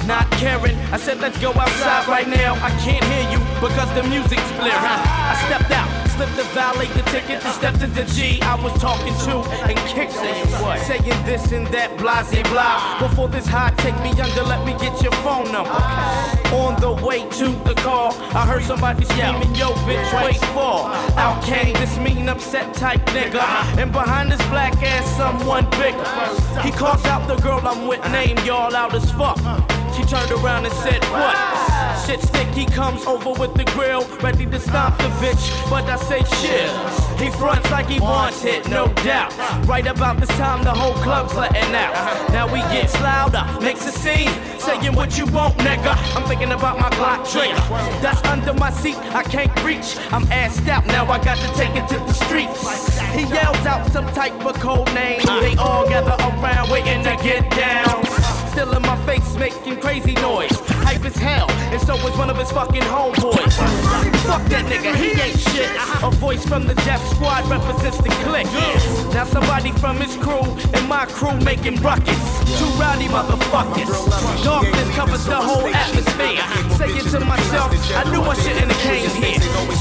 Not caring, I said let's go outside right now. I can't hear you because the music's blaring. I stepped out, slipped the valet the ticket, and stepped into G I was talking to and kicked saying what? Saying this and that, blase blah. Before this high, take me under, let me get your phone number. On the way to the car, I heard somebody screaming, yo, bitch, wait for. Out came this mean, upset type nigga. Uh-huh. And behind this black ass, someone bigger. He calls out the girl I'm with, uh-huh. name y'all out as fuck. She turned around and said, What? Shit stick, he comes over with the grill, ready to stop the bitch. But I say, chill. He fronts like he wants it, no doubt. Right about this time, the whole club's letting out. Now we gets louder, makes a scene, saying what you want, nigga. I'm thinking about my Glock trigger. That's under my seat, I can't reach. I'm assed out, now I got to take it to the streets. He yells out some type of code name. They all gather around, waiting to get down. Still in my face, making crazy noise. Hype as hell, and so is one of his fucking homeboys. Fuck that nigga, he ain't shit. A voice from the Def Squad represents the clique. Now somebody from his crew and my crew making ruckus. Two rowdy motherfuckers. Darkness covers the whole atmosphere. Saying to myself, I knew I shouldn't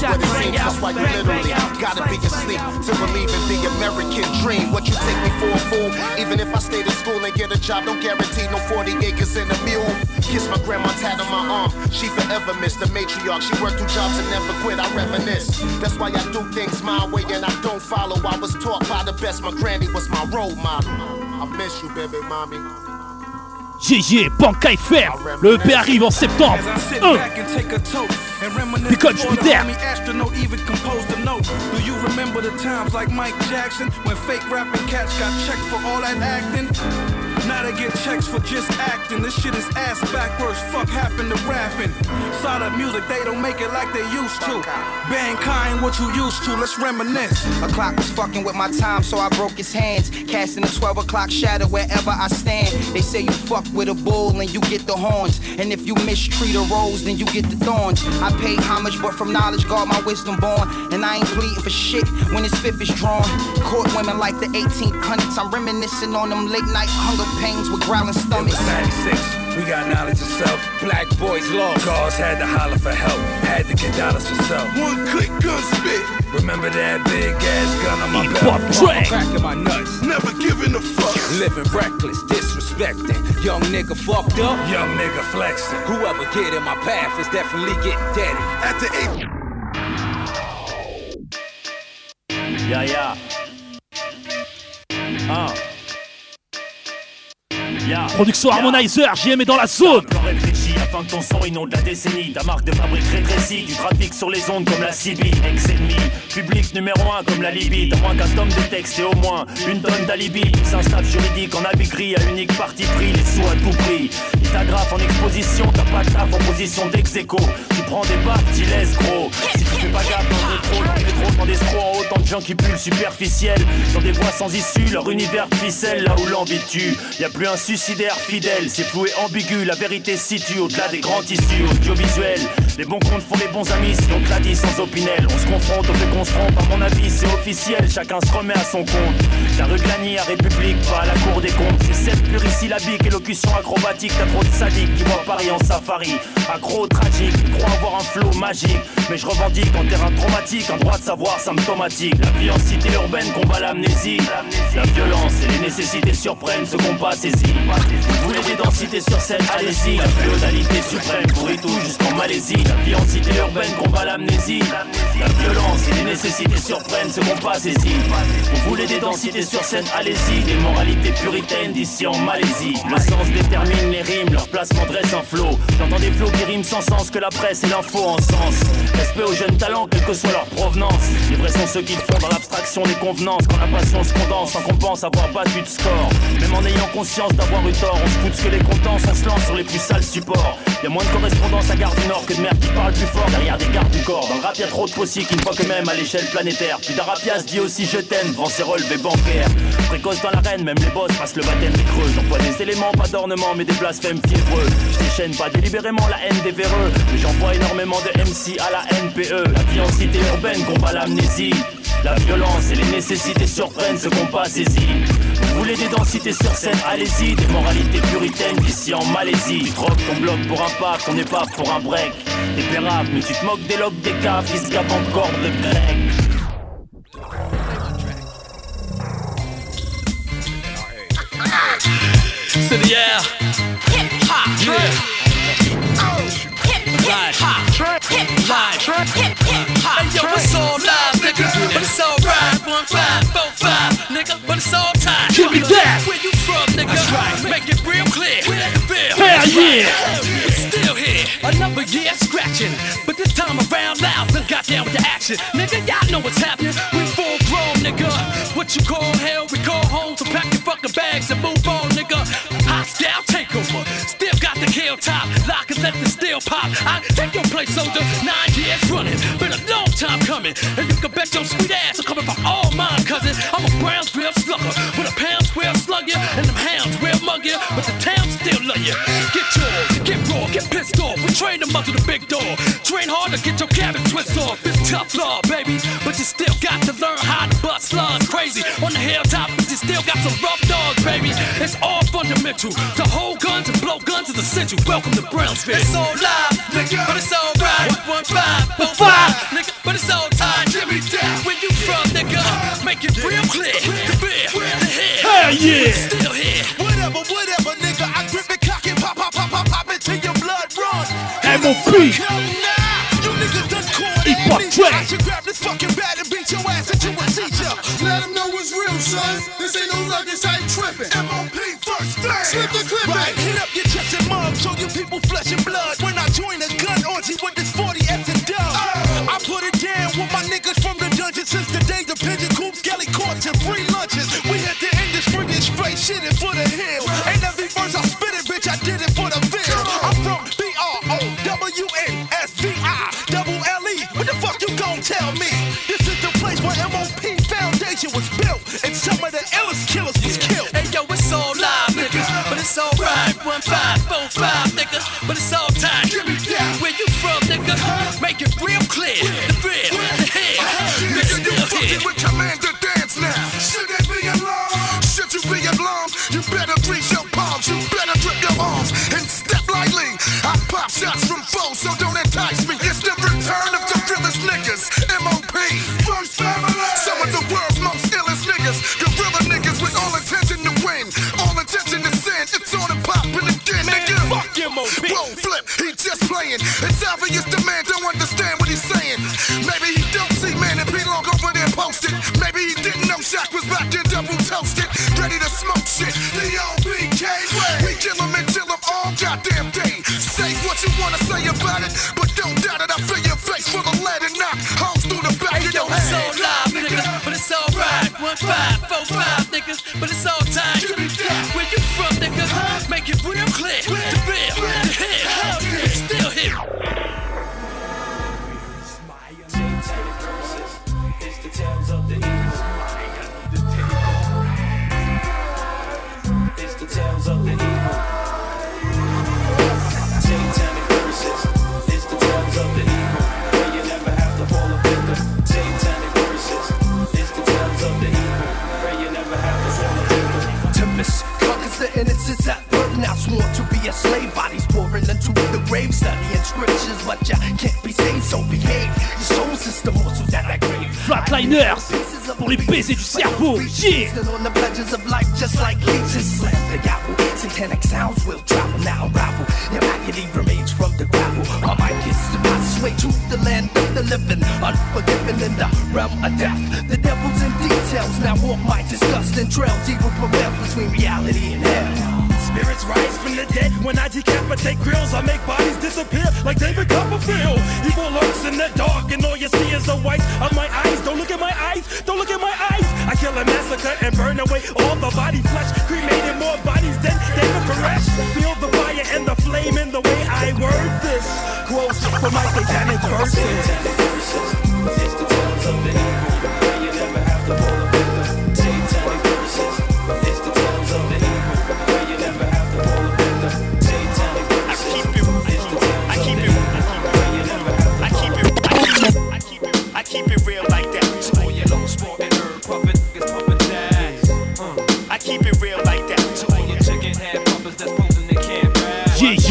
have came here. Shots ring out, That's why you literally gotta be asleep to believe in the American dream. What you take me for a fool? Even if I stay to school and get a job, don't guarantee no 40 acres and a mule. Kiss my grandma, tat on my arm. She forever missed the matriarch. She worked two jobs and never quit. I reminisce. That's why I do things my way and I don't follow. I was taught by the best. My granny was my role model. I miss you, baby mommy. Yeah, Banca FM. Le EP arrive en septembre. As I sit 1. Back and take a reminisce the Jupiter. astronaut even composed a note. Do you remember the times like Mike Jackson when fake rapping cats got checked for all that acting? Now they get checks for just acting. This shit is ass backwards. Fuck happened to rapping. Side of music, they don't make it like they used to. Mankind, what you used to? Let's reminisce. A clock was fucking with my time, so I broke his hands. Casting a 12 o'clock shadow wherever I stand. They say you fuck with a bull and you get the horns. And if you mistreat a rose, then you get the thorns. I pay homage, but from knowledge, God, my wisdom born. And I ain't pleading for shit when his fifth is drawn. Court women like the 1800s. I'm reminiscing on them late night hunger pains with growling stomachs. 96, we got knowledge of self. Black boys lost. Cars had to holler for help. Had to get dollars for self. One click gun spit. Remember that big ass gun on my Hip-hop belt? track. Cracking my nuts. Never giving a fuck. Living reckless, disrespecting. Young nigga fucked up. Young nigga flexing. Whoever get in my path is definitely getting dead. At the eight. Ya ya. Un. Uh. Production Harmonizer, JM est dans la zone. Encore réfléchi afin que ton son inonde la décennie. Ta marque de fabrique rétrécie, du trafic sur les ondes comme la CB. Ex-ennemi, public numéro un comme la Libye. T'as moins qu'un tome de texte et au moins une tonne d'alibi. C'est un staff juridique en habit gris à unique parti pris, les sous à tout prix. Il t'agrafe en exposition, t'as pas de taf en position d'ex-écho. Tu prends des baffes, t'y laisses gros. Si tu fais pas gaffe dans le métro, dans le métro, dans des escrocs en haut, tant de gens qui puent superficiel. Dans des voies sans issue, leur univers ficelle là où l'envie tue. Y a plus un suicidaire fidèle, c'est flou et ambigu. La vérité situe au-delà des grands tissus audiovisuels. Les bons comptes font les bons amis si on l'a dit sans opinel. On se confronte, on fait qu'on se trompe, à mon avis c'est officiel. Chacun se remet à son compte. La rue à République, pas à la cour des comptes. C'est cette plurisyllabique, élocution acrobatique. T'as trop de sadiques qui voient Paris en safari. Accro tragique, crois avoir un flow magique. Mais je revendique en terrain traumatique, un droit de savoir symptomatique. La vie en cité urbaine combat l'amnésie. La violence et les nécessités surprennent ce qu'on pas saisi. Vous voulez des densités sur scène, allez-y. La féodalité suprême pourrit tout jusqu'en Malaisie. La vie en cité urbaine combat l'amnésie. La violence et les nécessités surprennent ce qu'on pas saisi. Vous voulez des densités sur scène, allez-y. Des moralités puritaines d'ici en Malaisie. Le sens détermine les rimes, leur placement dresse un flot. J'entends des flots qui riment sans sens que la presse et l'info en sens. Respect aux jeunes talents, quelle que soit leur provenance. Les vrais sont ceux qui font dans l'abstraction des convenances. Quand la passion se condense, sans qu'on pense avoir battu de score. Même en ayant conscience d'avoir on se fout ce que les contents, on se lance sur les plus sales supports. Y a moins de correspondance à Gare du Nord que de merde qui parle plus fort derrière des gardes du corps. Dans le rap, y a trop de possibles qui ne voient que même à l'échelle planétaire. Puis se dit aussi je t'aime devant ses relevés bancaires. Précoce dans l'arène, même les boss passent le baptême des creux. J'envoie des éléments, pas d'ornements, mais des blasphèmes fiévreux. Je déchaîne pas délibérément la haine des véreux. Mais j'envoie énormément de MC à la NPE. La vie urbaine combat l'amnésie. La violence et les nécessités surprennent ce qu'on pas saisi. Vous voulez des densités sur scène, allez-y. Des moralités puritaines d'ici en Malaisie. Tu troques ton bloc pour un pape, ton épave pour un break. Des péraves, mais tu te moques des logs des caves qui se encore de grec. C'est the air. Hip hop. Yeah. Hip hop. Hip hop. Hey yo, it's all live, nigga. But it's all right. One five, four five, nigga. But it's all time. Give me that. From, nigga? Make it real clear. Hell yeah. Still here. Another year scratching. But this time around loud. Then got down with the action. Nigga, y'all know what's happening. We full grown, nigga. What you call hell, we call home. So pack your fucking bags and move on, nigga. Hostile takeover. Still got the kill top. Lock and let the steel pop. I take your place, soldier. Nine years running. Been a long time coming. And you can bet your sweet ass I'm coming for all mine, cousin. I'm a Brownsville slugger. With a pound square slug you. And still you. Get yours. Get raw. Get pissed off. We train to muzzle the big door. Train hard to get your cabin twist off. It's tough law, baby. But you still got to learn how to bust slugs crazy. On the hilltop, but you still got some rough dogs, baby. It's all fundamental. To hold guns and blow guns is essential. Welcome to Brownsville. It's all live, nigga, but it's all right. One, one, five, four, five, nigga, but it's all time. Jimmy down. Where you from, nigga? Make it real clear. The beer, the head. Hell yeah. Still here. Whatever, whatever, nigga. I pop your blood run. MOP. You niggas done caught Hip hop amnesia. track. I should grab this fucking bat and beat your ass into a teacher. Let them know it's real, son. This ain't no luggage, I ain't tripping. MOP first thing. Slip the clip right. Hit up your chest and mug, show you people flesh and blood. When I join a gun orgy with this 40 F and dub. Oh. I put it down with my niggas from the dungeon since the days of pigeon coops, skelly courts, and free lunches. We hit the industry and straight shit for the me? This is the place where MOP Foundation was built, and some of the five, four, five, niggas. But it's all time. Where you from, nigga? Make it real clear. The studying scriptures, but you can't be saved, so behave. Your soul system also that that grave. Flatliners pour les baisers du cerveau. Yeah. on the pleasures of life, just like leeches. Slam the gavel. Satanic sounds will travel now, ravel. Your agony remains from the gravel. My mic is to pass way to the land of the living, unforgiven in the realm of death. The devil's in details. Now walk my disgusting trails. Evil prevails between reality and hell. Spirits rise from the dead when I decapitate grills. I make bodies disappear like David Copperfield. Evil lurks in the dark, and all you see is the white of my eyes. Don't look at my eyes, don't look at my eyes. I kill and massacre and burn away all the body flesh, cremating more bodies than David Koresh. Feel the fire and the flame in the way I word this. Quotes from my satanic verses. It's the tales of the evil, you never have to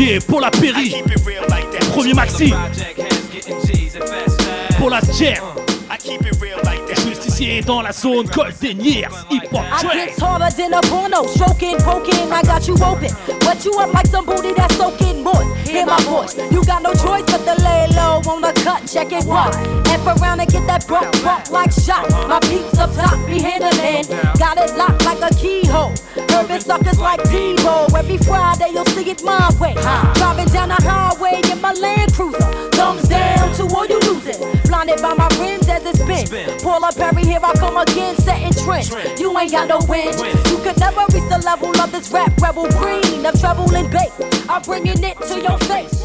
rap. Yeah, yeah, pour la Péri. Keep it real like that. Premier Maxi. Project heads getting G's and fast tags. Pour la jam. I keep it real like that. Justicier dans la zone, Colteniers, hip hop I track. get harder than a porno, stroking, poking, I got you open. Wet you up like some booty that's soaking moist. Hear my voice, you got no choice but to lay low on the cut, check it once. F around and get that bump, bump like shot. My peeps up top be handling, got it locked like a keyhole. Urban suckers like Devo, every Friday you'll see it my way. Driving down the highway in my Land Cruiser, thumbs down to all you losing. Blinded by my rims as it spin. Pull up Perry, here I come again, setting trends. You ain't got no wind. You could never reach the level of this rap rebel green of treble and bass. I'm bringing it to your face.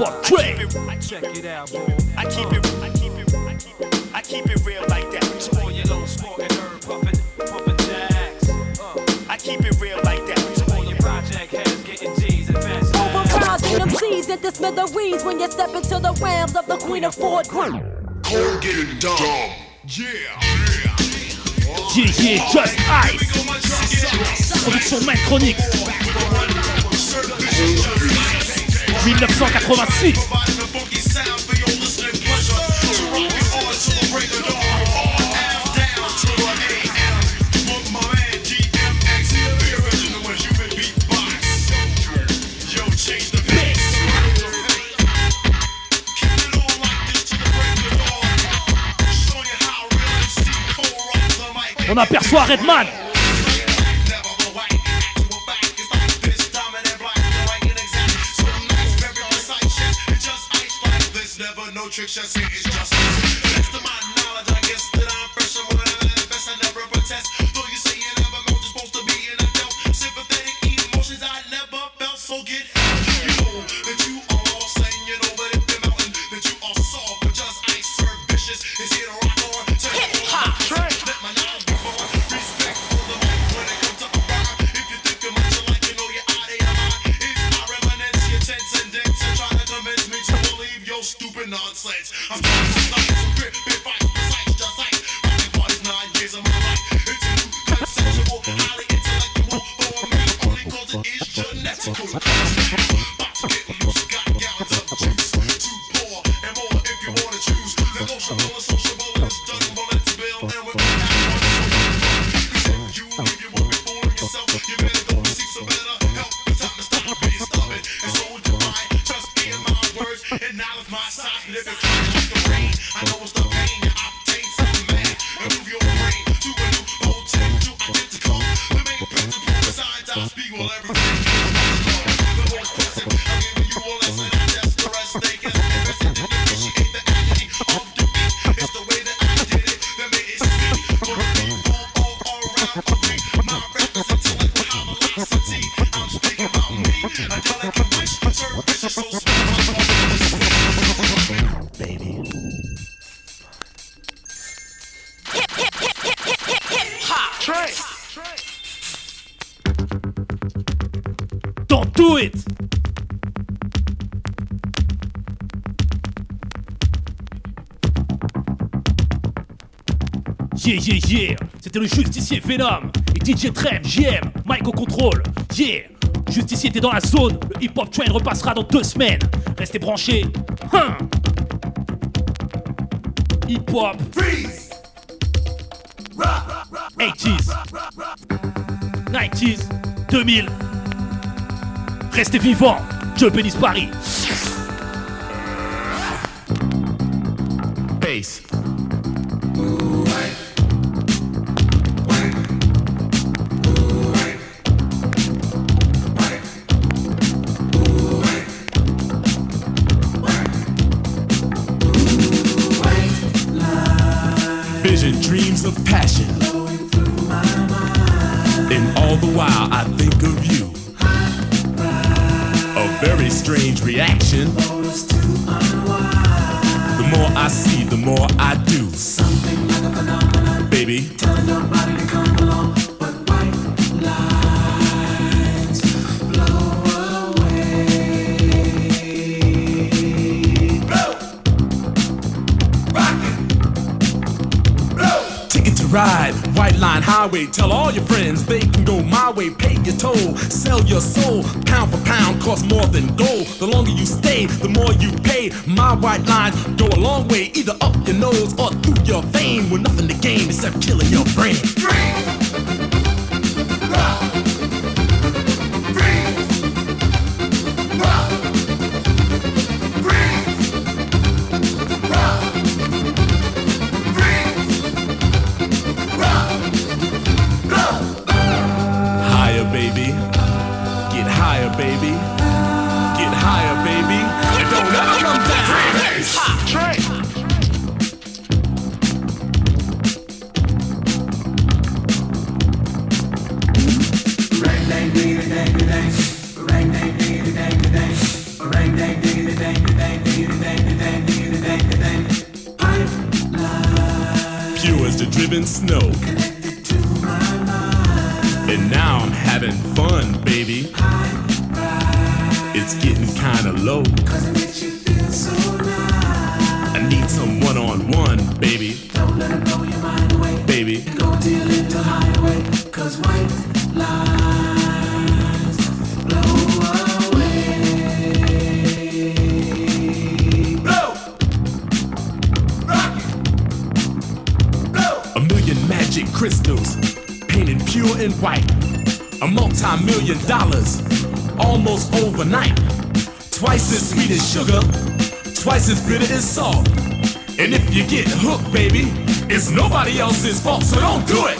Hop track. Check it out, boy. I keep it, I keep it, I keep it, I keep it real like that. All your low herb jacks. Uh, I keep it real like that. All your project getting G's and fast them seas into smithereens when you step into the realms of the Queen of Ford. Cold getting dumb. Yeah. Yeah, yeah, just ice. Production Main Chronique. 1986. On aperçoit Redman. Never Pô. Yeah, yeah, yeah. C'était le justicier Venom et DJ Trem, JM, Mike au contrôle. Yeah. Juste ici, t'es dans la zone. Le hip-hop train repassera dans deux semaines. Restez branchés. Hein hip-hop. 80s. 90s. 2000. Restez vivants. Joe Penis Paris. Strange ride, white line highway. Tell all your friends they can go my way. Pay your toll, sell your soul. Pound for pound costs more than gold. The longer you stay, the more you pay. My white line go a long way, either up your nose or through your vein. With nothing to gain except killing your brain. Salt. And if you get hooked, baby, it's nobody else's fault, so don't do it.